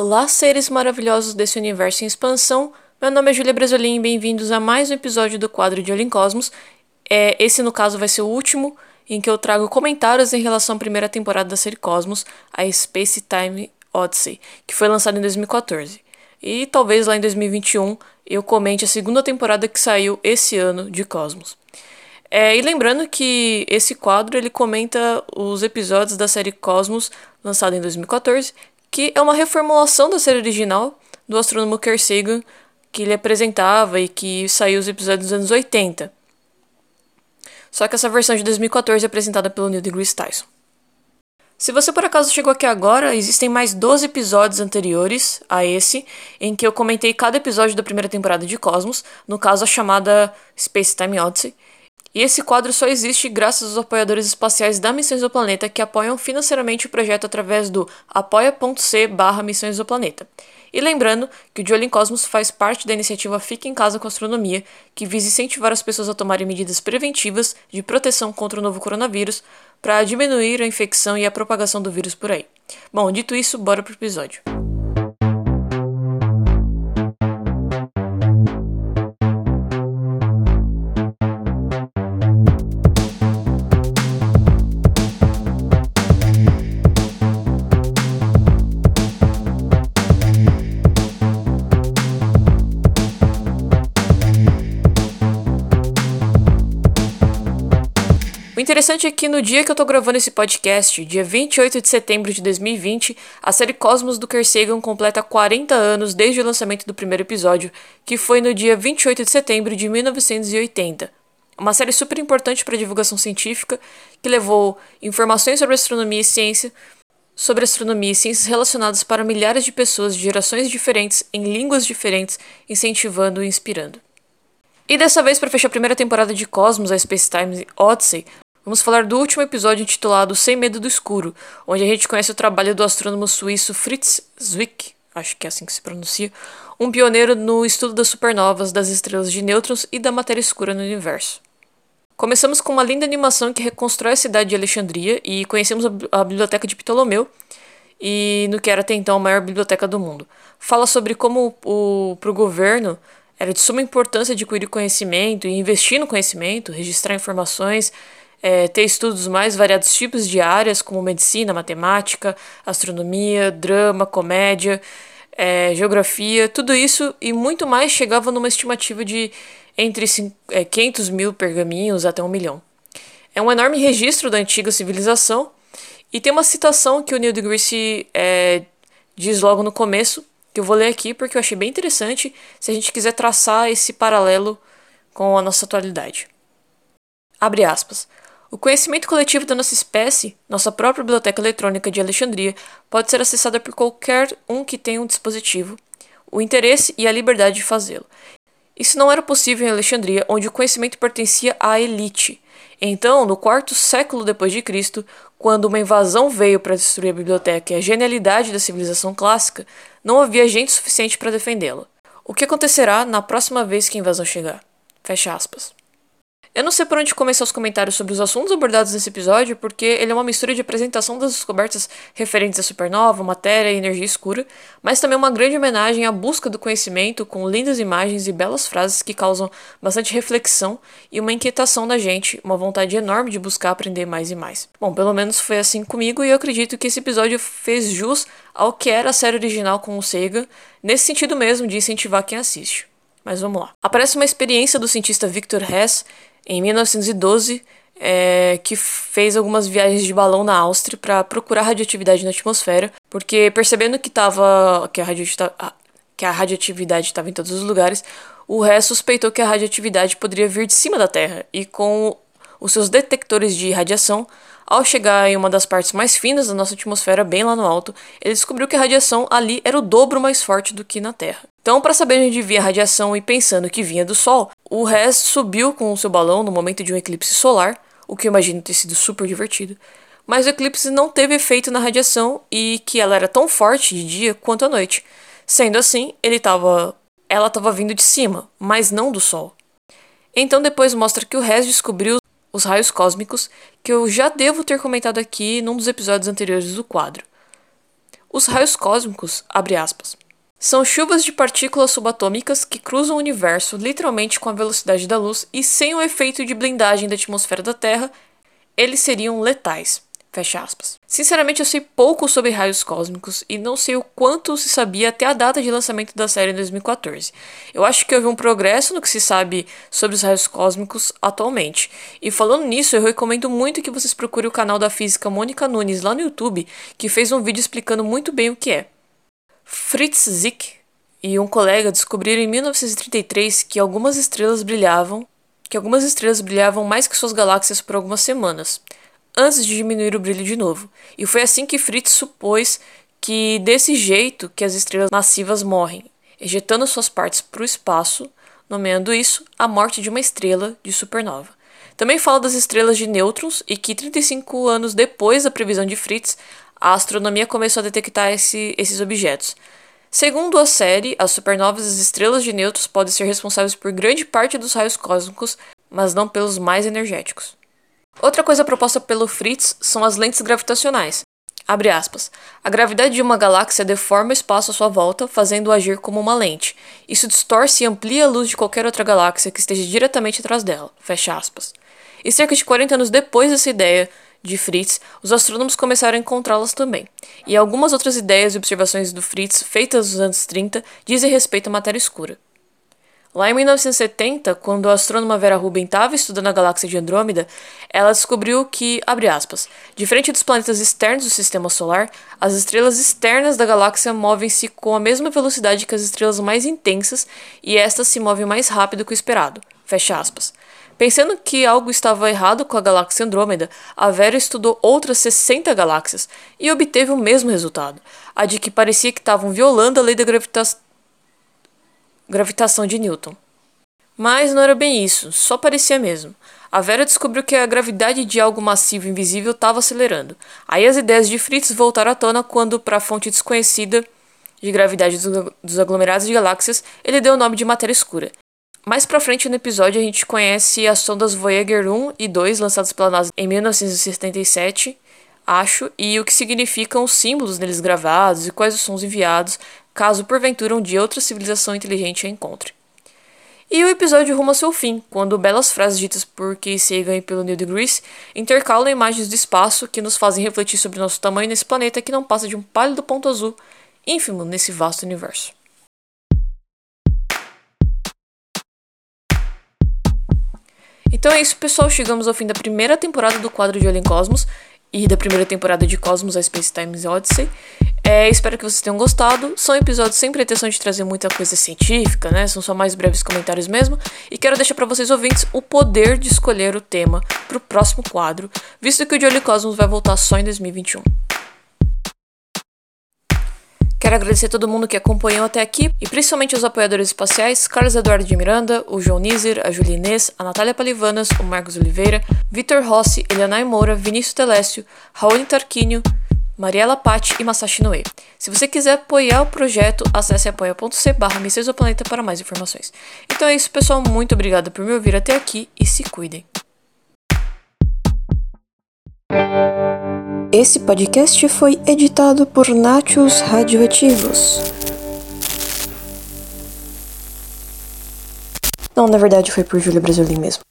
Olá, seres maravilhosos desse universo em expansão. Meu nome é Julia Brasolim e bem-vindos a mais um episódio do quadro de Olho em Cosmos. É, esse, no caso, vai ser o último em que eu trago comentários em relação à primeira temporada da série Cosmos, a Space Time Odyssey, que foi lançada em 2014. E talvez lá em 2021 eu comente a segunda temporada que saiu esse ano de Cosmos. É, e lembrando que esse quadro ele comenta os episódios da série Cosmos, lançada em 2014, que é uma reformulação da série original do astrônomo Carl Sagan, que ele apresentava e que saiu os episódios dos anos 80. Só que essa versão de 2014 é apresentada pelo Neil deGrasse Tyson. Se você por acaso chegou aqui agora, existem mais 12 episódios anteriores a esse, em que eu comentei cada episódio da primeira temporada de Cosmos, no caso a chamada Space Time Odyssey, e esse quadro só existe graças aos apoiadores espaciais da Missões do Planeta que apoiam financeiramente o projeto através do apoia.c barra Missões do Planeta. E lembrando que o De Olho em Cosmos faz parte da iniciativa Fique em Casa com Astronomia, que visa incentivar as pessoas a tomarem medidas preventivas de proteção contra o novo coronavírus para diminuir a infecção e a propagação do vírus por aí. Bom, dito isso, bora pro episódio. Interessante é que no dia que eu tô gravando esse podcast, dia 28 de setembro de 2020, a série Cosmos do Carl Sagan completa 40 anos desde o lançamento do primeiro episódio, que foi no dia 28 de setembro de 1980. Uma série super importante para a divulgação científica, que levou informações sobre astronomia e ciência, sobre astronomia e ciências relacionadas para milhares de pessoas de gerações diferentes, em línguas diferentes, incentivando e inspirando. E dessa vez, para fechar a primeira temporada de Cosmos, a Space Time Odyssey, Vamos falar do último episódio intitulado Sem Medo do Escuro, onde a gente conhece o trabalho do astrônomo suíço Fritz Zwick, acho que é assim que se pronuncia, um pioneiro no estudo das supernovas, das estrelas de nêutrons e da matéria escura no universo. Começamos com uma linda animação que reconstrói a cidade de Alexandria e conhecemos a biblioteca de Ptolomeu, e no que era até então a maior biblioteca do mundo. Fala sobre como para o governo era de suma importância adquirir conhecimento e investir no conhecimento, registrar informações é, ter estudos mais variados tipos de áreas, como medicina, matemática, astronomia, drama, comédia, é, geografia, tudo isso e muito mais chegava numa estimativa de entre 500 é, mil pergaminhos até um milhão. É um enorme registro da antiga civilização e tem uma citação que o Neil deGrasse é, diz logo no começo, que eu vou ler aqui porque eu achei bem interessante se a gente quiser traçar esse paralelo com a nossa atualidade. Abre aspas. O conhecimento coletivo da nossa espécie, nossa própria biblioteca eletrônica de Alexandria, pode ser acessada por qualquer um que tenha um dispositivo, o interesse e a liberdade de fazê-lo. Isso não era possível em Alexandria, onde o conhecimento pertencia à elite. Então, no quarto século depois de Cristo, quando uma invasão veio para destruir a biblioteca e a genialidade da civilização clássica, não havia gente suficiente para defendê-la. O que acontecerá na próxima vez que a invasão chegar? Fecha aspas. Eu não sei por onde começar os comentários sobre os assuntos abordados nesse episódio, porque ele é uma mistura de apresentação das descobertas referentes à supernova, matéria e energia escura, mas também uma grande homenagem à busca do conhecimento com lindas imagens e belas frases que causam bastante reflexão e uma inquietação na gente, uma vontade enorme de buscar aprender mais e mais. Bom, pelo menos foi assim comigo e eu acredito que esse episódio fez jus ao que era a série original com o Sega, nesse sentido mesmo de incentivar quem assiste. Mas vamos lá. Aparece uma experiência do cientista Victor Hess em 1912, é, que fez algumas viagens de balão na Áustria para procurar radioatividade na atmosfera, porque percebendo que, tava, que, a, que a radioatividade estava em todos os lugares, o Hess suspeitou que a radioatividade poderia vir de cima da Terra, e com os seus detectores de radiação, ao chegar em uma das partes mais finas da nossa atmosfera, bem lá no alto, ele descobriu que a radiação ali era o dobro mais forte do que na Terra. Então, para saber onde vinha a radiação e pensando que vinha do Sol, o Hess subiu com o seu balão no momento de um eclipse solar, o que eu imagino ter sido super divertido. Mas o eclipse não teve efeito na radiação e que ela era tão forte de dia quanto à noite. Sendo assim, ele tava, ela estava vindo de cima, mas não do Sol. Então depois mostra que o Hess descobriu os raios cósmicos, que eu já devo ter comentado aqui num dos episódios anteriores do quadro. Os raios cósmicos, abre aspas, são chuvas de partículas subatômicas que cruzam o universo literalmente com a velocidade da luz e sem o efeito de blindagem da atmosfera da Terra, eles seriam letais. Fecha aspas. Sinceramente, eu sei pouco sobre raios cósmicos e não sei o quanto se sabia até a data de lançamento da série em 2014. Eu acho que houve um progresso no que se sabe sobre os raios cósmicos atualmente. E falando nisso, eu recomendo muito que vocês procurem o canal da física Mônica Nunes lá no YouTube, que fez um vídeo explicando muito bem o que é. Fritz Zick e um colega descobriram em 1933 que algumas estrelas brilhavam, que algumas estrelas brilhavam mais que suas galáxias por algumas semanas antes de diminuir o brilho de novo. E foi assim que Fritz supôs que desse jeito que as estrelas massivas morrem, ejetando suas partes para o espaço, nomeando isso a morte de uma estrela de supernova. Também fala das estrelas de nêutrons e que 35 anos depois da previsão de Fritz, a astronomia começou a detectar esse, esses objetos. Segundo a série, as supernovas e as estrelas de nêutrons podem ser responsáveis por grande parte dos raios cósmicos, mas não pelos mais energéticos. Outra coisa proposta pelo Fritz são as lentes gravitacionais. Abre aspas. A gravidade de uma galáxia deforma o espaço à sua volta, fazendo-o agir como uma lente. Isso distorce e amplia a luz de qualquer outra galáxia que esteja diretamente atrás dela. Fecha aspas. E cerca de 40 anos depois dessa ideia de Fritz, os astrônomos começaram a encontrá-las também. E algumas outras ideias e observações do Fritz, feitas nos anos 30, dizem respeito à matéria escura. Lá em 1970, quando a astrônoma Vera Rubin estava estudando a galáxia de Andrômeda, ela descobriu que, abre aspas, diferente dos planetas externos do sistema solar, as estrelas externas da galáxia movem-se com a mesma velocidade que as estrelas mais intensas e estas se movem mais rápido que o esperado. Fecha aspas. Pensando que algo estava errado com a galáxia Andrômeda, a Vera estudou outras 60 galáxias e obteve o mesmo resultado, a de que parecia que estavam violando a lei da gravitação gravitação de Newton. Mas não era bem isso, só parecia mesmo. A Vera descobriu que a gravidade de algo massivo invisível estava acelerando. Aí as ideias de Fritz voltaram à tona quando, para a fonte desconhecida de gravidade dos aglomerados de galáxias, ele deu o nome de matéria escura. Mais pra frente no episódio a gente conhece as sondas Voyager 1 e 2 lançadas pela NASA em 1977, acho, e o que significam os símbolos neles gravados e quais os sons enviados caso porventura um dia outra civilização inteligente a encontre. E o episódio ruma ao seu fim, quando belas frases ditas por Keith Sagan e pelo Neil deGrasse intercalam imagens do espaço que nos fazem refletir sobre nosso tamanho nesse planeta que não passa de um pálido ponto azul, ínfimo nesse vasto universo. Então é isso, pessoal. Chegamos ao fim da primeira temporada do quadro de Alien Cosmos e da primeira temporada de Cosmos, a Space Times Odyssey. É, espero que vocês tenham gostado. São episódios sem pretensão de trazer muita coisa científica, né? São só mais breves comentários mesmo. E quero deixar para vocês ouvintes o poder de escolher o tema para o próximo quadro, visto que o Jolly Cosmos vai voltar só em 2021. Quero agradecer todo mundo que acompanhou até aqui e principalmente os apoiadores espaciais Carlos Eduardo de Miranda, o João Nizer, a Julia Inês, a Natália Palivanas, o Marcos Oliveira, Vitor Rossi, Elianai Moura, Vinícius Telésio, Raoni Tarquínio, Mariela Patti e Masashi Noe. Se você quiser apoiar o projeto, acesse apoia.c barra para mais informações. Então é isso, pessoal. Muito obrigada por me ouvir até aqui e se cuidem. Esse podcast foi editado por Nachos Radioativos. Não, na verdade foi por Júlia Brasilin mesmo.